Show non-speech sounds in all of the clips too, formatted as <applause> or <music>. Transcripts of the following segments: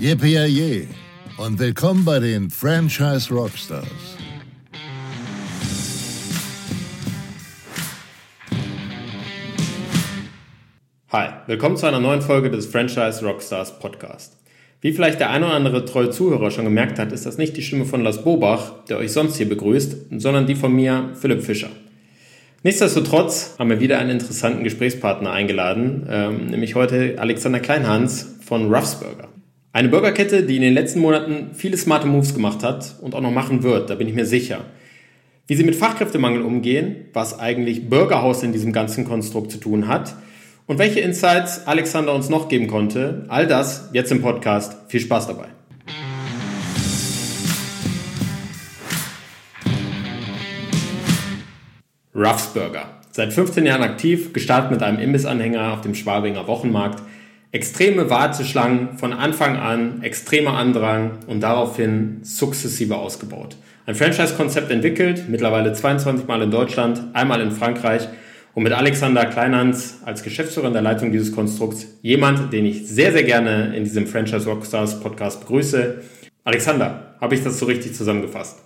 Yippie und willkommen bei den Franchise Rockstars. Hi, willkommen zu einer neuen Folge des Franchise Rockstars Podcast. Wie vielleicht der ein oder andere treue Zuhörer schon gemerkt hat, ist das nicht die Stimme von Lars Bobach, der euch sonst hier begrüßt, sondern die von mir, Philipp Fischer. Nichtsdestotrotz haben wir wieder einen interessanten Gesprächspartner eingeladen, ähm, nämlich heute Alexander Kleinhans von Ruffs Burger. Eine Burgerkette, die in den letzten Monaten viele smarte Moves gemacht hat und auch noch machen wird, da bin ich mir sicher. Wie sie mit Fachkräftemangel umgehen, was eigentlich Burgerhaus in diesem ganzen Konstrukt zu tun hat und welche Insights Alexander uns noch geben konnte, all das jetzt im Podcast. Viel Spaß dabei. Ruffs Burger. Seit 15 Jahren aktiv, gestartet mit einem Imbissanhänger auf dem Schwabinger Wochenmarkt – extreme Warteschlangen von Anfang an, extremer Andrang und daraufhin sukzessive ausgebaut. Ein Franchise-Konzept entwickelt, mittlerweile 22 Mal in Deutschland, einmal in Frankreich und mit Alexander Kleinhans als Geschäftsführer in der Leitung dieses Konstrukts jemand, den ich sehr, sehr gerne in diesem Franchise Rockstars Podcast begrüße. Alexander, habe ich das so richtig zusammengefasst?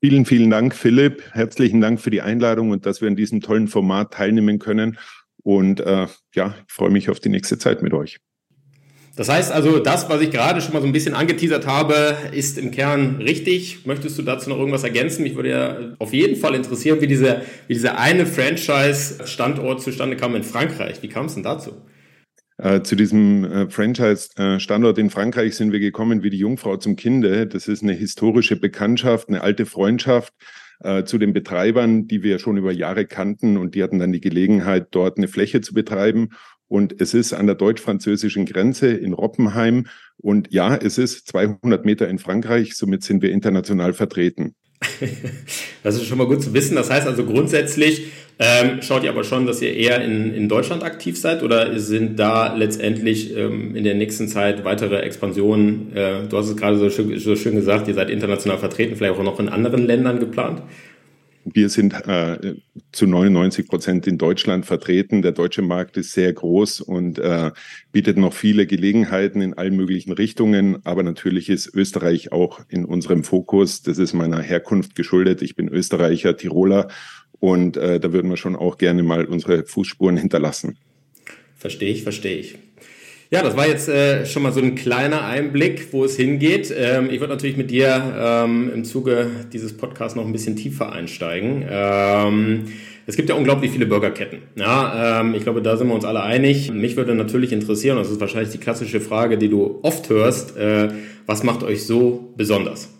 Vielen, vielen Dank, Philipp. Herzlichen Dank für die Einladung und dass wir an diesem tollen Format teilnehmen können. Und äh, ja, ich freue mich auf die nächste Zeit mit euch. Das heißt also, das, was ich gerade schon mal so ein bisschen angeteasert habe, ist im Kern richtig. Möchtest du dazu noch irgendwas ergänzen? Mich würde ja auf jeden Fall interessieren, wie dieser, wie dieser eine Franchise-Standort zustande kam in Frankreich. Wie kam es denn dazu? Äh, zu diesem äh, Franchise-Standort in Frankreich sind wir gekommen wie die Jungfrau zum Kinde. Das ist eine historische Bekanntschaft, eine alte Freundschaft äh, zu den Betreibern, die wir schon über Jahre kannten und die hatten dann die Gelegenheit, dort eine Fläche zu betreiben. Und es ist an der deutsch-französischen Grenze in Roppenheim. Und ja, es ist 200 Meter in Frankreich. Somit sind wir international vertreten. <laughs> Das ist schon mal gut zu wissen. Das heißt also grundsätzlich ähm, schaut ihr aber schon, dass ihr eher in, in Deutschland aktiv seid oder sind da letztendlich ähm, in der nächsten Zeit weitere Expansionen? Äh, du hast es gerade so, so schön gesagt, ihr seid international vertreten, vielleicht auch noch in anderen Ländern geplant? Wir sind äh, zu 99 Prozent in Deutschland vertreten. Der deutsche Markt ist sehr groß und äh, bietet noch viele Gelegenheiten in allen möglichen Richtungen. Aber natürlich ist Österreich auch in unserem Fokus. Das ist meiner Herkunft geschuldet. Ich bin Österreicher, Tiroler und äh, da würden wir schon auch gerne mal unsere Fußspuren hinterlassen. Verstehe ich, verstehe ich. Ja, das war jetzt äh, schon mal so ein kleiner Einblick, wo es hingeht. Ähm, ich würde natürlich mit dir ähm, im Zuge dieses Podcasts noch ein bisschen tiefer einsteigen. Ähm, es gibt ja unglaublich viele Burgerketten. Ja, ähm, ich glaube, da sind wir uns alle einig. Mich würde natürlich interessieren, das ist wahrscheinlich die klassische Frage, die du oft hörst, äh, was macht euch so besonders?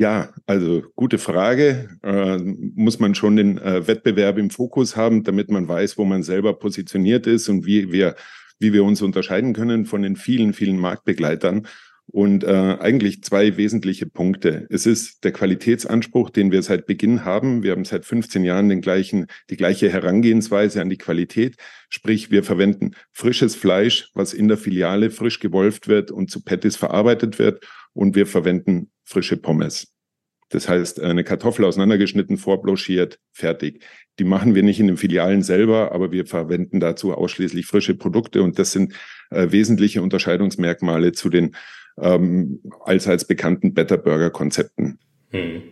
Ja, also gute Frage. Äh, muss man schon den äh, Wettbewerb im Fokus haben, damit man weiß, wo man selber positioniert ist und wie wir wie wir uns unterscheiden können von den vielen, vielen Marktbegleitern. Und äh, eigentlich zwei wesentliche Punkte. Es ist der Qualitätsanspruch, den wir seit Beginn haben. Wir haben seit 15 Jahren den gleichen, die gleiche Herangehensweise an die Qualität. Sprich, wir verwenden frisches Fleisch, was in der Filiale frisch gewolft wird und zu Patties verarbeitet wird. Und wir verwenden frische Pommes. Das heißt, eine Kartoffel auseinandergeschnitten, vorblanchiert, fertig. Die machen wir nicht in den Filialen selber, aber wir verwenden dazu ausschließlich frische Produkte und das sind äh, wesentliche Unterscheidungsmerkmale zu den ähm, allseits bekannten Better Burger Konzepten. Hm.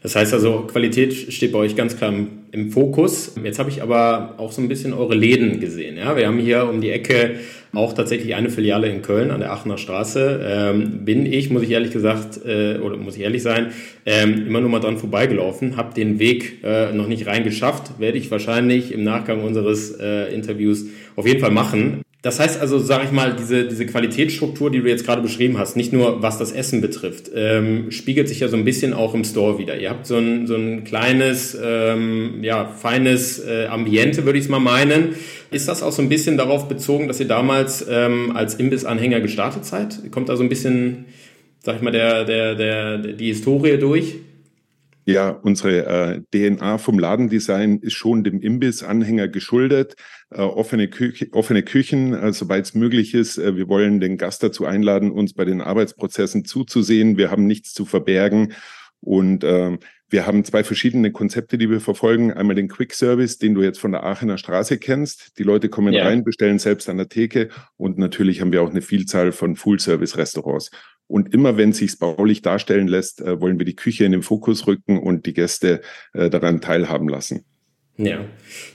Das heißt also, Qualität steht bei euch ganz klar im, Fokus. Jetzt habe ich aber auch so ein bisschen eure Läden gesehen. Ja? Wir haben hier um die Ecke auch tatsächlich eine Filiale in Köln an der Aachener Straße. Ähm, bin ich, muss ich ehrlich gesagt, äh, oder muss ich ehrlich sein, ähm, immer nur mal dran vorbeigelaufen, habe den Weg äh, noch nicht reingeschafft. Werde ich wahrscheinlich im Nachgang unseres äh, Interviews auf jeden Fall machen. Das heißt also, sage ich mal, diese, diese Qualitätsstruktur, die du jetzt gerade beschrieben hast, nicht nur was das Essen betrifft, ähm, spiegelt sich ja so ein bisschen auch im Store wieder. Ihr habt so ein, so ein kleines, ähm, ja, feines äh, Ambiente, würde ich es mal meinen. Ist das auch so ein bisschen darauf bezogen, dass ihr damals ähm, als Imbissanhänger gestartet seid? Kommt da so ein bisschen, sag ich mal, der, der, der, die Historie durch? Ja, unsere äh, DNA vom Ladendesign ist schon dem Imbiss-Anhänger geschuldet. Äh, offene, Küche, offene Küchen, äh, soweit es möglich ist. Äh, wir wollen den Gast dazu einladen, uns bei den Arbeitsprozessen zuzusehen. Wir haben nichts zu verbergen. Und äh, Wir haben zwei verschiedene Konzepte, die wir verfolgen. Einmal den Quick Service, den du jetzt von der Aachener Straße kennst. Die Leute kommen ja. rein, bestellen selbst an der Theke und natürlich haben wir auch eine Vielzahl von Full-Service-Restaurants. Und immer wenn sich's baulich darstellen lässt, äh, wollen wir die Küche in den Fokus rücken und die Gäste äh, daran teilhaben lassen. Ja,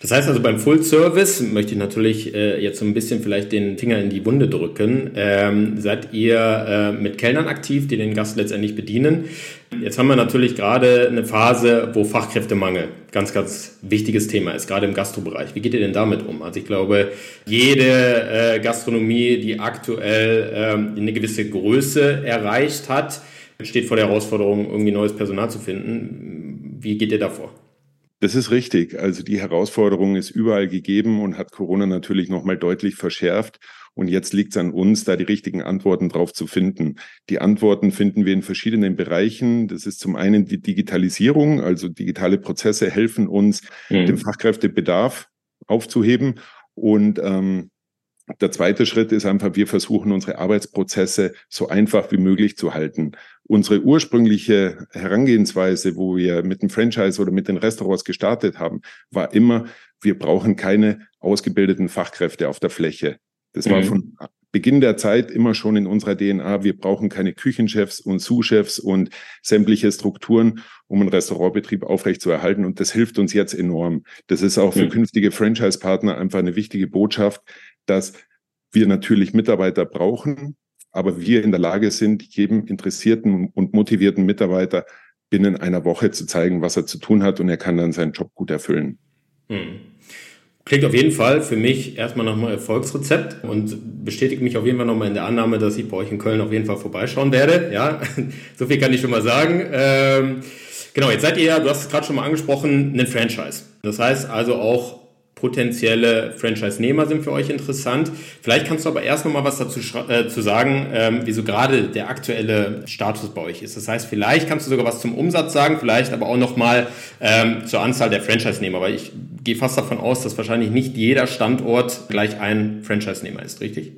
das heißt also beim Full Service möchte ich natürlich äh, jetzt so ein bisschen vielleicht den Finger in die Wunde drücken. Ähm, seid ihr äh, mit Kellnern aktiv, die den Gast letztendlich bedienen? Jetzt haben wir natürlich gerade eine Phase, wo Fachkräftemangel ganz, ganz wichtiges Thema ist, gerade im Gastrobereich. Wie geht ihr denn damit um? Also ich glaube, jede äh, Gastronomie, die aktuell ähm, eine gewisse Größe erreicht hat, steht vor der Herausforderung, irgendwie neues Personal zu finden. Wie geht ihr davor? Das ist richtig. Also die Herausforderung ist überall gegeben und hat Corona natürlich nochmal deutlich verschärft. Und jetzt liegt es an uns, da die richtigen Antworten drauf zu finden. Die Antworten finden wir in verschiedenen Bereichen. Das ist zum einen die Digitalisierung, also digitale Prozesse helfen uns, mhm. den Fachkräftebedarf aufzuheben. Und ähm, der zweite Schritt ist einfach, wir versuchen unsere Arbeitsprozesse so einfach wie möglich zu halten. Unsere ursprüngliche Herangehensweise, wo wir mit dem Franchise oder mit den Restaurants gestartet haben, war immer, wir brauchen keine ausgebildeten Fachkräfte auf der Fläche. Das war mhm. von Beginn der Zeit immer schon in unserer DNA. Wir brauchen keine Küchenchefs und Sous-Chefs und sämtliche Strukturen, um einen Restaurantbetrieb aufrechtzuerhalten. Und das hilft uns jetzt enorm. Das ist auch für mhm. künftige Franchise-Partner einfach eine wichtige Botschaft dass wir natürlich Mitarbeiter brauchen, aber wir in der Lage sind, jedem interessierten und motivierten Mitarbeiter binnen einer Woche zu zeigen, was er zu tun hat und er kann dann seinen Job gut erfüllen. Hm. Klingt auf jeden Fall für mich erstmal nochmal Erfolgsrezept und bestätigt mich auf jeden Fall nochmal in der Annahme, dass ich bei euch in Köln auf jeden Fall vorbeischauen werde. Ja, <laughs> so viel kann ich schon mal sagen. Ähm, genau, jetzt seid ihr ja, du hast es gerade schon mal angesprochen, ein Franchise. Das heißt also auch potenzielle Franchise-Nehmer sind für euch interessant. Vielleicht kannst du aber erst noch mal was dazu äh, zu sagen, ähm, wieso gerade der aktuelle Status bei euch ist. Das heißt, vielleicht kannst du sogar was zum Umsatz sagen, vielleicht aber auch noch mal ähm, zur Anzahl der Franchise-Nehmer, weil ich gehe fast davon aus, dass wahrscheinlich nicht jeder Standort gleich ein Franchise-Nehmer ist, richtig?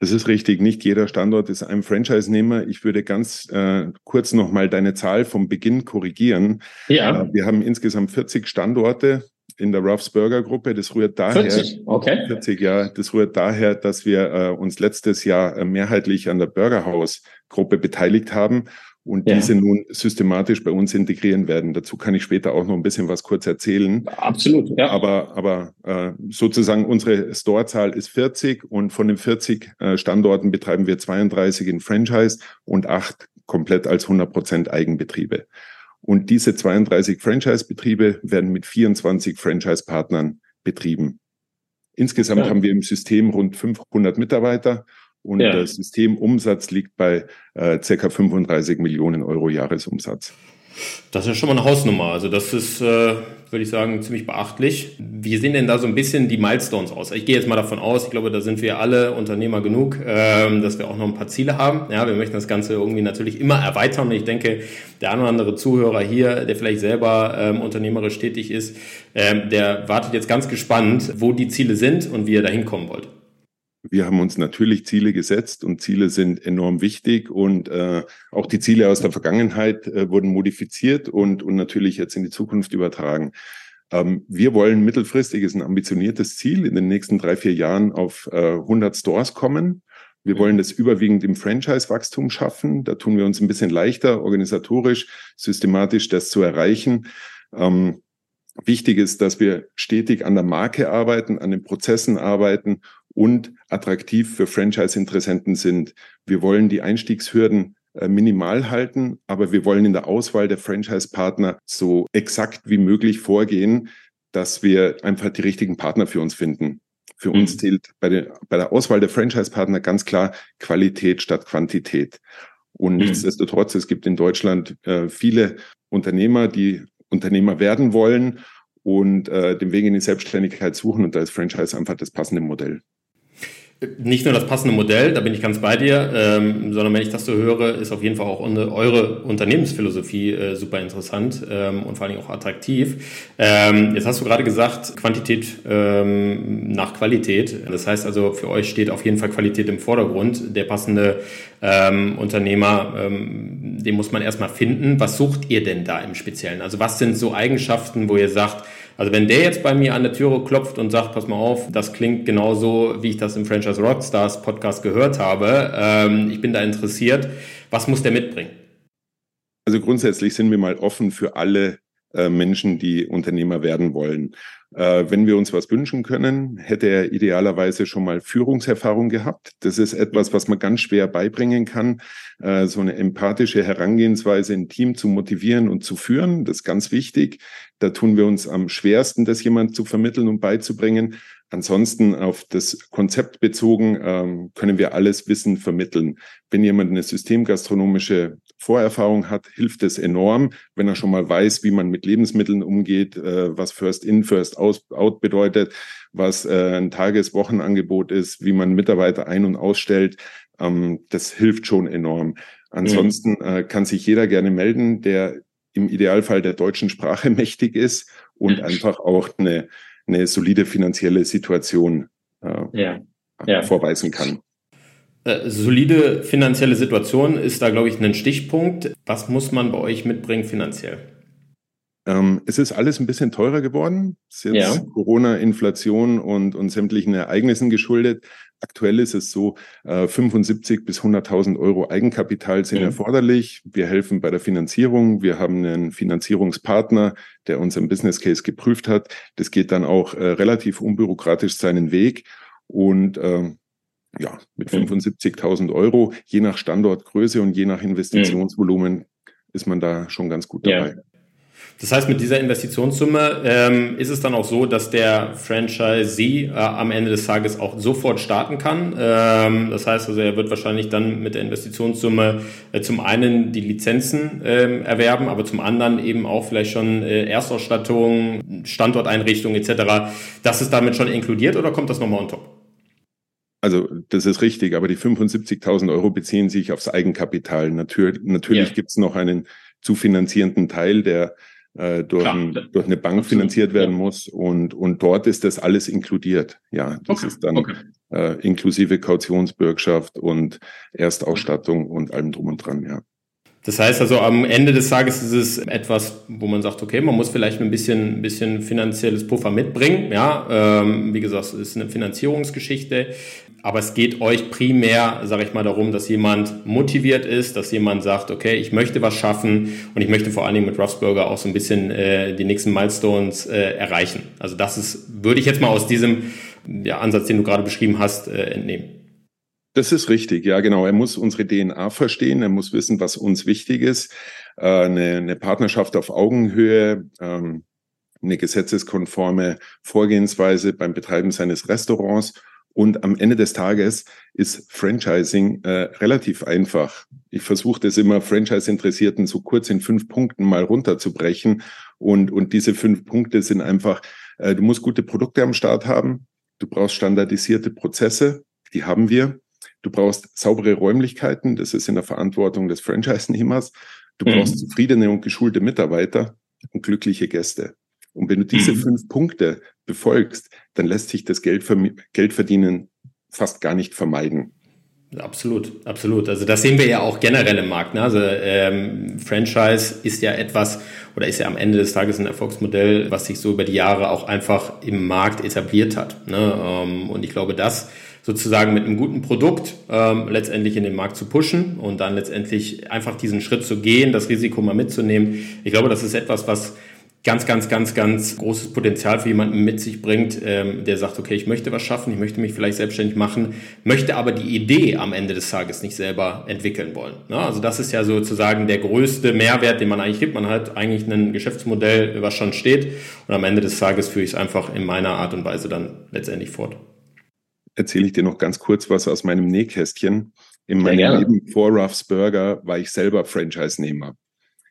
Das ist richtig. Nicht jeder Standort ist ein Franchise-Nehmer. Ich würde ganz äh, kurz nochmal deine Zahl vom Beginn korrigieren. Ja. Äh, wir haben insgesamt 40 Standorte in der Ruffs Burger Gruppe. Das rührt daher, 40, okay. 40 ja, das rührt daher, dass wir äh, uns letztes Jahr äh, mehrheitlich an der Burger House Gruppe beteiligt haben und ja. diese nun systematisch bei uns integrieren werden. Dazu kann ich später auch noch ein bisschen was kurz erzählen. Absolut, ja. Aber, aber äh, sozusagen unsere Storezahl ist 40 und von den 40 äh, Standorten betreiben wir 32 in Franchise und acht komplett als 100 Prozent Eigenbetriebe. Und diese 32 Franchise-Betriebe werden mit 24 Franchise-Partnern betrieben. Insgesamt ja. haben wir im System rund 500 Mitarbeiter und ja. der Systemumsatz liegt bei äh, ca. 35 Millionen Euro Jahresumsatz. Das ist ja schon mal eine Hausnummer. Also das ist, äh, würde ich sagen, ziemlich beachtlich. Wie sehen denn da so ein bisschen die Milestones aus? Ich gehe jetzt mal davon aus, ich glaube, da sind wir alle Unternehmer genug, ähm, dass wir auch noch ein paar Ziele haben. Ja, wir möchten das Ganze irgendwie natürlich immer erweitern. Ich denke, der ein oder andere Zuhörer hier, der vielleicht selber ähm, unternehmerisch tätig ist, ähm, der wartet jetzt ganz gespannt, wo die Ziele sind und wie ihr da hinkommen wollt. Wir haben uns natürlich Ziele gesetzt und Ziele sind enorm wichtig und äh, auch die Ziele aus der Vergangenheit äh, wurden modifiziert und, und natürlich jetzt in die Zukunft übertragen. Ähm, wir wollen mittelfristig, ist ein ambitioniertes Ziel, in den nächsten drei, vier Jahren auf äh, 100 Stores kommen. Wir wollen das überwiegend im Franchise-Wachstum schaffen. Da tun wir uns ein bisschen leichter, organisatorisch, systematisch das zu erreichen. Ähm, wichtig ist, dass wir stetig an der Marke arbeiten, an den Prozessen arbeiten und attraktiv für Franchise-Interessenten sind. Wir wollen die Einstiegshürden äh, minimal halten, aber wir wollen in der Auswahl der Franchise-Partner so exakt wie möglich vorgehen, dass wir einfach die richtigen Partner für uns finden. Für mhm. uns zählt bei der, bei der Auswahl der Franchise-Partner ganz klar Qualität statt Quantität. Und mhm. nichtsdestotrotz, es gibt in Deutschland äh, viele Unternehmer, die Unternehmer werden wollen und äh, den Weg in die Selbstständigkeit suchen. Und da ist Franchise einfach das passende Modell. Nicht nur das passende Modell, da bin ich ganz bei dir, ähm, sondern wenn ich das so höre, ist auf jeden Fall auch eure Unternehmensphilosophie äh, super interessant ähm, und vor allen Dingen auch attraktiv. Ähm, jetzt hast du gerade gesagt, Quantität ähm, nach Qualität. Das heißt also, für euch steht auf jeden Fall Qualität im Vordergrund. Der passende ähm, Unternehmer, ähm, den muss man erstmal finden. Was sucht ihr denn da im Speziellen? Also was sind so Eigenschaften, wo ihr sagt, also wenn der jetzt bei mir an der Türe klopft und sagt, pass mal auf, das klingt genauso, wie ich das im Franchise Rockstars Podcast gehört habe, ähm, ich bin da interessiert, was muss der mitbringen? Also grundsätzlich sind wir mal offen für alle äh, Menschen, die Unternehmer werden wollen. Äh, wenn wir uns was wünschen können, hätte er idealerweise schon mal Führungserfahrung gehabt. Das ist etwas, was man ganz schwer beibringen kann. Äh, so eine empathische Herangehensweise, ein Team zu motivieren und zu führen, das ist ganz wichtig. Da tun wir uns am schwersten, das jemand zu vermitteln und beizubringen. Ansonsten auf das Konzept bezogen ähm, können wir alles Wissen vermitteln. Wenn jemand eine systemgastronomische Vorerfahrung hat, hilft es enorm, wenn er schon mal weiß, wie man mit Lebensmitteln umgeht, äh, was First In, First Out bedeutet, was äh, ein Tageswochenangebot ist, wie man Mitarbeiter ein- und ausstellt. Ähm, das hilft schon enorm. Ansonsten äh, kann sich jeder gerne melden, der im Idealfall der deutschen Sprache <laughs> mächtig ist und einfach auch eine, eine solide finanzielle Situation äh, ja. Ja. vorweisen kann. Äh, solide finanzielle Situation ist da, glaube ich, ein Stichpunkt. Was muss man bei euch mitbringen finanziell? Ähm, es ist alles ein bisschen teurer geworden. Es ist jetzt ja. Corona, Inflation und, und sämtlichen Ereignissen geschuldet. Aktuell ist es so, äh, 75 bis 100.000 Euro Eigenkapital sind mhm. erforderlich. Wir helfen bei der Finanzierung. Wir haben einen Finanzierungspartner, der unseren Business Case geprüft hat. Das geht dann auch äh, relativ unbürokratisch seinen Weg. Und äh, ja, mit 75.000 mhm. Euro, je nach Standortgröße und je nach Investitionsvolumen, mhm. ist man da schon ganz gut dabei. Ja. Das heißt, mit dieser Investitionssumme ähm, ist es dann auch so, dass der Franchisee äh, am Ende des Tages auch sofort starten kann. Ähm, das heißt also, er wird wahrscheinlich dann mit der Investitionssumme äh, zum einen die Lizenzen äh, erwerben, aber zum anderen eben auch vielleicht schon äh, Erstausstattung, Standorteinrichtung etc. Das ist damit schon inkludiert oder kommt das nochmal on top? Also das ist richtig, aber die 75.000 Euro beziehen sich aufs Eigenkapital. Natürlich, natürlich ja. gibt es noch einen zu finanzierenden Teil, der äh, durch, ein, durch eine Bank Absolut. finanziert werden ja. muss. Und, und dort ist das alles inkludiert. Ja, das okay. ist dann okay. äh, inklusive Kautionsbürgschaft und Erstausstattung und allem drum und dran, ja. Das heißt also, am Ende des Tages ist es etwas, wo man sagt, okay, man muss vielleicht ein bisschen, ein bisschen finanzielles Puffer mitbringen. Ja, ähm, wie gesagt, es ist eine Finanzierungsgeschichte. Aber es geht euch primär, sage ich mal, darum, dass jemand motiviert ist, dass jemand sagt, okay, ich möchte was schaffen und ich möchte vor allen Dingen mit Ruffsburger auch so ein bisschen äh, die nächsten Milestones äh, erreichen. Also das ist, würde ich jetzt mal aus diesem ja, Ansatz, den du gerade beschrieben hast, äh, entnehmen. Das ist richtig, ja genau. Er muss unsere DNA verstehen, er muss wissen, was uns wichtig ist. Äh, eine, eine Partnerschaft auf Augenhöhe, ähm, eine gesetzeskonforme Vorgehensweise beim Betreiben seines Restaurants und am Ende des Tages ist Franchising äh, relativ einfach. Ich versuche das immer Franchise-Interessierten so kurz in fünf Punkten mal runterzubrechen. Und, und diese fünf Punkte sind einfach, äh, du musst gute Produkte am Start haben, du brauchst standardisierte Prozesse, die haben wir. Du brauchst saubere Räumlichkeiten, das ist in der Verantwortung des Franchise-Nehmers. Du brauchst mhm. zufriedene und geschulte Mitarbeiter und glückliche Gäste. Und wenn du diese mhm. fünf Punkte befolgst, dann lässt sich das Geld, Geld verdienen fast gar nicht vermeiden. Absolut, absolut. Also das sehen wir ja auch generell im Markt. Ne? Also ähm, Franchise ist ja etwas oder ist ja am Ende des Tages ein Erfolgsmodell, was sich so über die Jahre auch einfach im Markt etabliert hat. Ne? Ähm, und ich glaube, das sozusagen mit einem guten Produkt ähm, letztendlich in den Markt zu pushen und dann letztendlich einfach diesen Schritt zu gehen, das Risiko mal mitzunehmen. Ich glaube, das ist etwas, was ganz, ganz, ganz, ganz großes Potenzial für jemanden mit sich bringt, ähm, der sagt, okay, ich möchte was schaffen, ich möchte mich vielleicht selbstständig machen, möchte aber die Idee am Ende des Tages nicht selber entwickeln wollen. Ne? Also das ist ja sozusagen der größte Mehrwert, den man eigentlich gibt. Man hat eigentlich ein Geschäftsmodell, was schon steht und am Ende des Tages führe ich es einfach in meiner Art und Weise dann letztendlich fort. Erzähle ich dir noch ganz kurz was aus meinem Nähkästchen. In meinem ja, Leben vor Ruff's Burger war ich selber Franchise-Nehmer.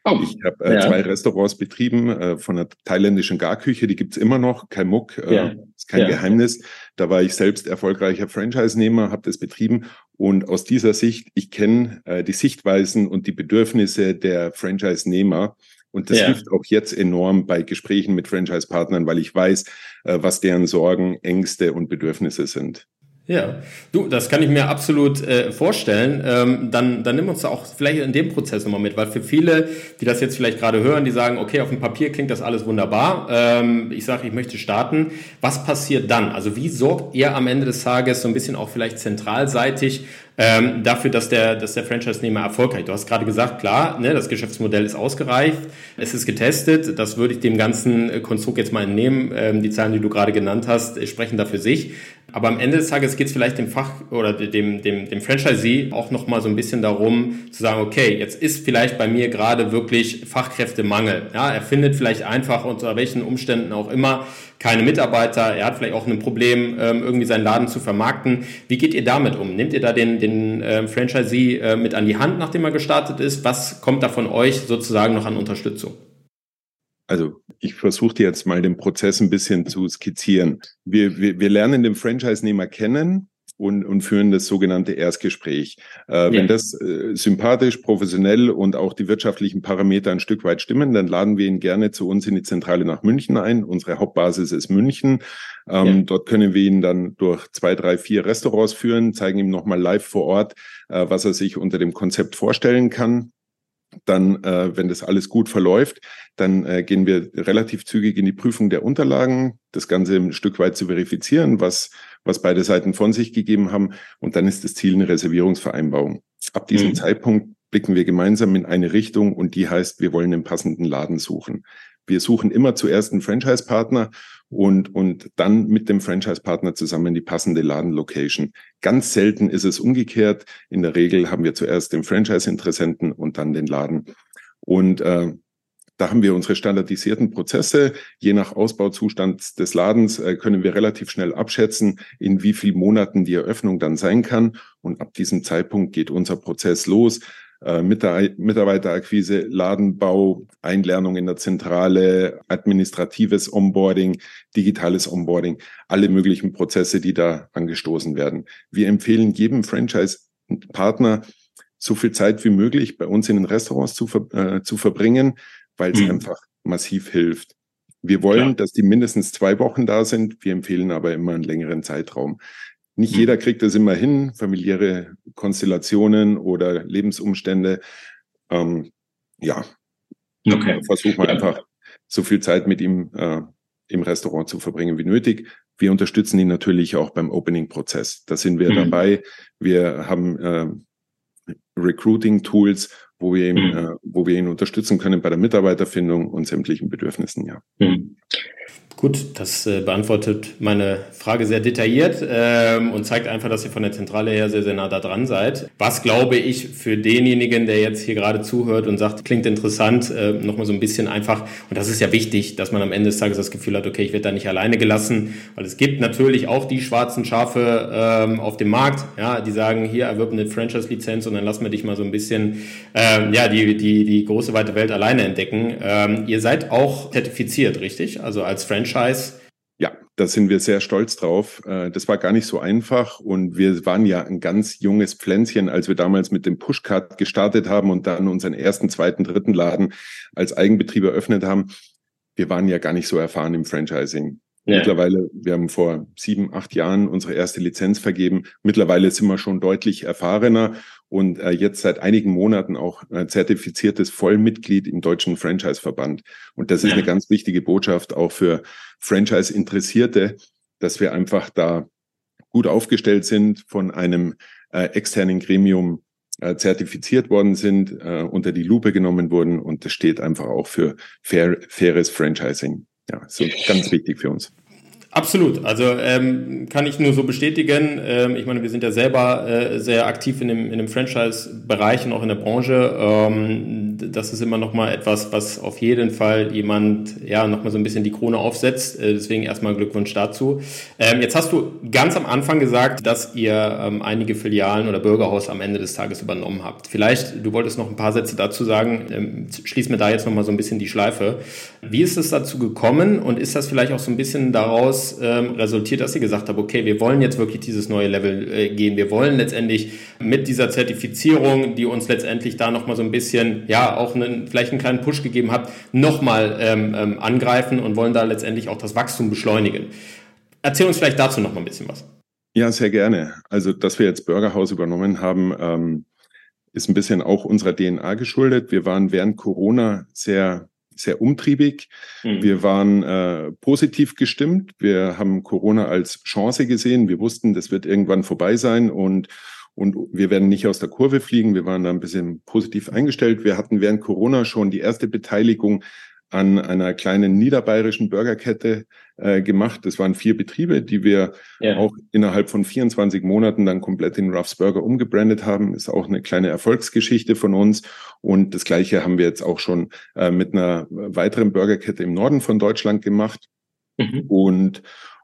Oh, ich habe äh, ja. zwei Restaurants betrieben äh, von einer thailändischen Garküche, die gibt's immer noch, kein Muck, äh, ja. ist kein ja. Geheimnis. Da war ich selbst erfolgreicher Franchise-Nehmer, habe das betrieben und aus dieser Sicht, ich kenne äh, die Sichtweisen und die Bedürfnisse der Franchise-Nehmer. Und das ja. hilft auch jetzt enorm bei Gesprächen mit Franchise-Partnern, weil ich weiß, äh, was deren Sorgen, Ängste und Bedürfnisse sind. Ja, du, das kann ich mir absolut äh, vorstellen. Ähm, dann, dann nimm uns da auch vielleicht in dem Prozess nochmal mit, weil für viele, die das jetzt vielleicht gerade hören, die sagen, okay, auf dem Papier klingt das alles wunderbar. Ähm, ich sage, ich möchte starten. Was passiert dann? Also wie sorgt ihr am Ende des Tages so ein bisschen auch vielleicht zentralseitig ähm, dafür, dass der, dass der Franchise-Nehmer erfolgreich. Du hast gerade gesagt, klar, ne, das Geschäftsmodell ist ausgereift, es ist getestet. Das würde ich dem ganzen äh, Konstrukt jetzt mal entnehmen. Ähm, die Zahlen, die du gerade genannt hast, äh, sprechen dafür sich. Aber am Ende des Tages geht es vielleicht dem Fach oder dem, dem, dem Franchisee auch nochmal so ein bisschen darum zu sagen, okay, jetzt ist vielleicht bei mir gerade wirklich Fachkräftemangel. Ja, er findet vielleicht einfach unter welchen Umständen auch immer keine Mitarbeiter, er hat vielleicht auch ein Problem, ähm, irgendwie seinen Laden zu vermarkten. Wie geht ihr damit um? Nehmt ihr da den, den äh, Franchisee mit an die Hand, nachdem er gestartet ist? Was kommt da von euch sozusagen noch an Unterstützung? Also ich versuche dir jetzt mal den Prozess ein bisschen zu skizzieren. Wir, wir, wir lernen den Franchise-Nehmer kennen und, und führen das sogenannte Erstgespräch. Äh, ja. Wenn das äh, sympathisch, professionell und auch die wirtschaftlichen Parameter ein Stück weit stimmen, dann laden wir ihn gerne zu uns in die Zentrale nach München ein. Unsere Hauptbasis ist München. Ähm, ja. Dort können wir ihn dann durch zwei, drei, vier Restaurants führen, zeigen ihm nochmal live vor Ort, äh, was er sich unter dem Konzept vorstellen kann dann, äh, wenn das alles gut verläuft, dann äh, gehen wir relativ zügig in die Prüfung der Unterlagen, das Ganze ein Stück weit zu verifizieren, was, was beide Seiten von sich gegeben haben. Und dann ist das Ziel eine Reservierungsvereinbarung. Ab diesem mhm. Zeitpunkt blicken wir gemeinsam in eine Richtung und die heißt, wir wollen einen passenden Laden suchen. Wir suchen immer zuerst einen Franchise-Partner und, und dann mit dem Franchise-Partner zusammen die passende Ladenlocation. Ganz selten ist es umgekehrt. In der Regel haben wir zuerst den Franchise-Interessenten und dann den Laden. Und äh, da haben wir unsere standardisierten Prozesse. Je nach Ausbauzustand des Ladens äh, können wir relativ schnell abschätzen, in wie vielen Monaten die Eröffnung dann sein kann. Und ab diesem Zeitpunkt geht unser Prozess los. Äh, Mitarbeiterakquise, Ladenbau, Einlernung in der Zentrale, administratives Onboarding, digitales Onboarding, alle möglichen Prozesse, die da angestoßen werden. Wir empfehlen jedem Franchise-Partner, so viel Zeit wie möglich bei uns in den Restaurants zu, ver äh, zu verbringen, weil es mhm. einfach massiv hilft. Wir wollen, ja. dass die mindestens zwei Wochen da sind. Wir empfehlen aber immer einen längeren Zeitraum. Nicht mhm. jeder kriegt das immer hin, familiäre Konstellationen oder Lebensumstände. Ähm, ja, okay. versuchen wir ja. einfach so viel Zeit mit ihm äh, im Restaurant zu verbringen wie nötig. Wir unterstützen ihn natürlich auch beim Opening-Prozess. Da sind wir mhm. dabei. Wir haben äh, Recruiting-Tools, wo wir ihn, mhm. äh, wo wir ihn unterstützen können bei der Mitarbeiterfindung und sämtlichen Bedürfnissen. Ja. Mhm. Gut, das äh, beantwortet meine Frage sehr detailliert ähm, und zeigt einfach, dass ihr von der Zentrale her sehr, sehr nah da dran seid. Was glaube ich für denjenigen, der jetzt hier gerade zuhört und sagt, klingt interessant, äh, nochmal so ein bisschen einfach, und das ist ja wichtig, dass man am Ende des Tages das Gefühl hat, okay, ich werde da nicht alleine gelassen, weil es gibt natürlich auch die schwarzen Schafe ähm, auf dem Markt, ja, die sagen, hier erwirb eine Franchise-Lizenz und dann lassen wir dich mal so ein bisschen, ähm, ja, die, die, die große weite Welt alleine entdecken. Ähm, ihr seid auch zertifiziert, richtig? Also als Franchise Franchise. Ja, da sind wir sehr stolz drauf. Äh, das war gar nicht so einfach und wir waren ja ein ganz junges Pflänzchen, als wir damals mit dem Pushcard gestartet haben und dann unseren ersten, zweiten, dritten Laden als Eigenbetrieb eröffnet haben. Wir waren ja gar nicht so erfahren im Franchising. Ja. Mittlerweile, wir haben vor sieben, acht Jahren unsere erste Lizenz vergeben. Mittlerweile sind wir schon deutlich erfahrener und äh, jetzt seit einigen Monaten auch äh, zertifiziertes Vollmitglied im Deutschen Franchise-Verband. Und das ist eine ganz wichtige Botschaft auch für Franchise-Interessierte, dass wir einfach da gut aufgestellt sind, von einem äh, externen Gremium äh, zertifiziert worden sind, äh, unter die Lupe genommen wurden und das steht einfach auch für fair, faires Franchising. Ja, so ganz wichtig für uns. Absolut. Also ähm, kann ich nur so bestätigen. Ähm, ich meine, wir sind ja selber äh, sehr aktiv in dem, in dem Franchise-Bereich und auch in der Branche. Ähm, das ist immer nochmal etwas, was auf jeden Fall jemand, ja, nochmal so ein bisschen die Krone aufsetzt. Äh, deswegen erstmal Glückwunsch dazu. Ähm, jetzt hast du ganz am Anfang gesagt, dass ihr ähm, einige Filialen oder Bürgerhaus am Ende des Tages übernommen habt. Vielleicht, du wolltest noch ein paar Sätze dazu sagen, ähm, schließ mir da jetzt nochmal so ein bisschen die Schleife. Wie ist es dazu gekommen und ist das vielleicht auch so ein bisschen daraus ähm, resultiert, dass ihr gesagt habt, okay, wir wollen jetzt wirklich dieses neue Level äh, gehen. Wir wollen letztendlich mit dieser Zertifizierung, die uns letztendlich da nochmal so ein bisschen, ja, auch einen, vielleicht einen kleinen Push gegeben hat, nochmal ähm, ähm, angreifen und wollen da letztendlich auch das Wachstum beschleunigen. Erzähl uns vielleicht dazu nochmal ein bisschen was. Ja, sehr gerne. Also, dass wir jetzt Burgerhaus übernommen haben, ähm, ist ein bisschen auch unserer DNA geschuldet. Wir waren während Corona sehr sehr umtriebig. Mhm. Wir waren äh, positiv gestimmt. Wir haben Corona als Chance gesehen. Wir wussten, das wird irgendwann vorbei sein und und wir werden nicht aus der Kurve fliegen. Wir waren da ein bisschen positiv eingestellt. Wir hatten während Corona schon die erste Beteiligung an einer kleinen niederbayerischen Burgerkette äh, gemacht. Das waren vier Betriebe, die wir ja. auch innerhalb von 24 Monaten dann komplett in Ruff's Burger umgebrandet haben. Ist auch eine kleine Erfolgsgeschichte von uns. Und das Gleiche haben wir jetzt auch schon äh, mit einer weiteren Burgerkette im Norden von Deutschland gemacht. Mhm. Und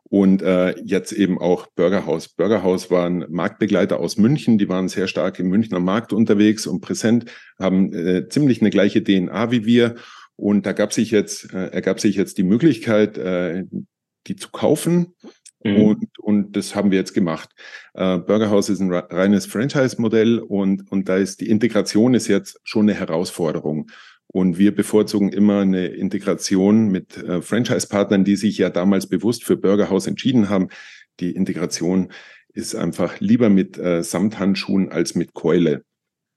und äh, jetzt eben auch Burgerhaus. Burgerhaus waren Marktbegleiter aus München, die waren sehr stark im Münchner Markt unterwegs und präsent, haben äh, ziemlich eine gleiche DNA wie wir und da gab sich jetzt, äh, ergab sich jetzt die Möglichkeit, äh, die zu kaufen. Mhm. Und, und das haben wir jetzt gemacht. Äh, Burgerhaus ist ein reines Franchise-Modell und, und da ist die Integration ist jetzt schon eine Herausforderung. Und wir bevorzugen immer eine Integration mit äh, Franchise-Partnern, die sich ja damals bewusst für Burgerhaus entschieden haben. Die Integration ist einfach lieber mit äh, Samthandschuhen als mit Keule.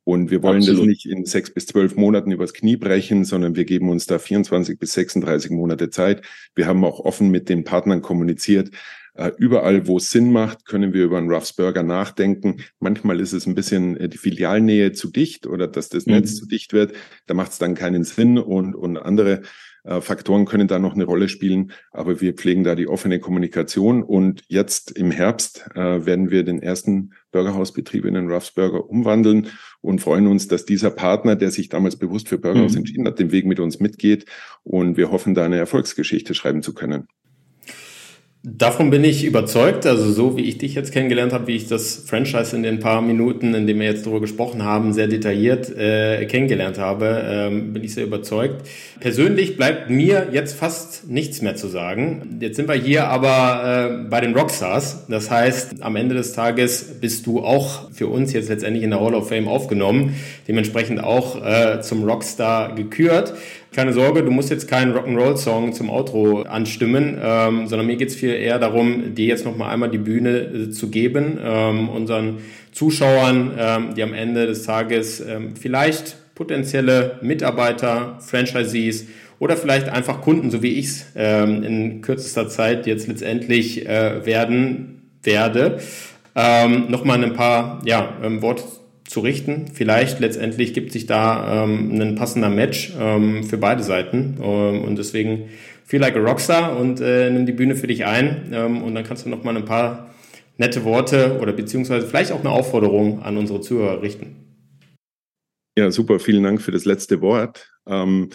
Und wir wollen Absolut. das nicht in sechs bis zwölf Monaten übers Knie brechen, sondern wir geben uns da 24 bis 36 Monate Zeit. Wir haben auch offen mit den Partnern kommuniziert. Äh, überall, wo es Sinn macht, können wir über einen Ruff's Burger nachdenken. Manchmal ist es ein bisschen äh, die Filialnähe zu dicht oder dass das Netz mhm. zu dicht wird. Da macht es dann keinen Sinn und, und andere äh, Faktoren können da noch eine Rolle spielen, aber wir pflegen da die offene Kommunikation und jetzt im Herbst äh, werden wir den ersten Burgerhausbetrieb in den Ruffs Burger umwandeln und freuen uns, dass dieser Partner, der sich damals bewusst für Burgerhaus mhm. entschieden hat, den Weg mit uns mitgeht und wir hoffen, da eine Erfolgsgeschichte schreiben zu können. Davon bin ich überzeugt. Also so wie ich dich jetzt kennengelernt habe, wie ich das Franchise in den paar Minuten, in denen wir jetzt darüber gesprochen haben, sehr detailliert äh, kennengelernt habe, ähm, bin ich sehr überzeugt. Persönlich bleibt mir jetzt fast nichts mehr zu sagen. Jetzt sind wir hier aber äh, bei den Rockstars. Das heißt, am Ende des Tages bist du auch für uns jetzt letztendlich in der Hall of Fame aufgenommen, dementsprechend auch äh, zum Rockstar gekürt keine Sorge, du musst jetzt keinen Rock'n'Roll-Song zum Outro anstimmen, ähm, sondern mir geht es viel eher darum, dir jetzt nochmal einmal die Bühne äh, zu geben, ähm, unseren Zuschauern, ähm, die am Ende des Tages ähm, vielleicht potenzielle Mitarbeiter, Franchisees oder vielleicht einfach Kunden, so wie ich es ähm, in kürzester Zeit jetzt letztendlich äh, werden werde, ähm, nochmal ein paar ja, ähm, Worte zu richten. Vielleicht letztendlich gibt sich da ähm, ein passender Match ähm, für beide Seiten. Ähm, und deswegen feel like a Rockstar und äh, nimm die Bühne für dich ein. Ähm, und dann kannst du noch mal ein paar nette Worte oder beziehungsweise vielleicht auch eine Aufforderung an unsere Zuhörer richten. Ja, super. Vielen Dank für das letzte Wort. Ähm,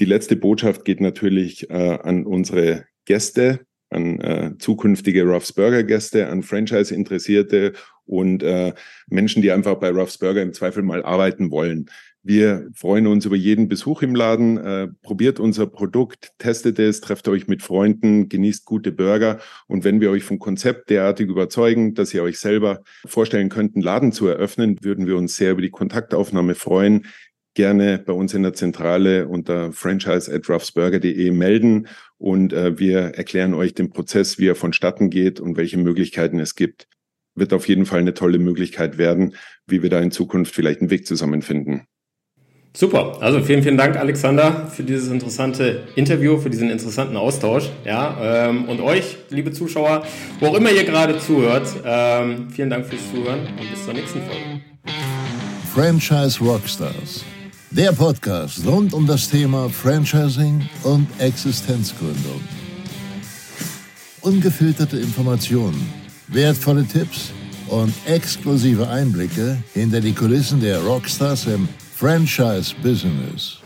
die letzte Botschaft geht natürlich äh, an unsere Gäste, an äh, zukünftige Ruffs Burger Gäste, an Franchise Interessierte und äh, Menschen, die einfach bei Ruffs Burger im Zweifel mal arbeiten wollen. Wir freuen uns über jeden Besuch im Laden. Äh, probiert unser Produkt, testet es, trefft euch mit Freunden, genießt gute Burger. Und wenn wir euch vom Konzept derartig überzeugen, dass ihr euch selber vorstellen könnt, einen Laden zu eröffnen, würden wir uns sehr über die Kontaktaufnahme freuen. Gerne bei uns in der Zentrale unter franchise at ruffsburger.de melden und äh, wir erklären euch den Prozess, wie er vonstatten geht und welche Möglichkeiten es gibt wird auf jeden Fall eine tolle Möglichkeit werden, wie wir da in Zukunft vielleicht einen Weg zusammenfinden. Super. Also vielen, vielen Dank, Alexander, für dieses interessante Interview, für diesen interessanten Austausch. Ja, ähm, und euch, liebe Zuschauer, wo auch immer ihr gerade zuhört, ähm, vielen Dank fürs Zuhören und bis zur nächsten Folge. Franchise Rockstars. Der Podcast rund um das Thema Franchising und Existenzgründung. Ungefilterte Informationen wertvolle Tipps und exklusive Einblicke hinter die Kulissen der Rockstars im Franchise Business.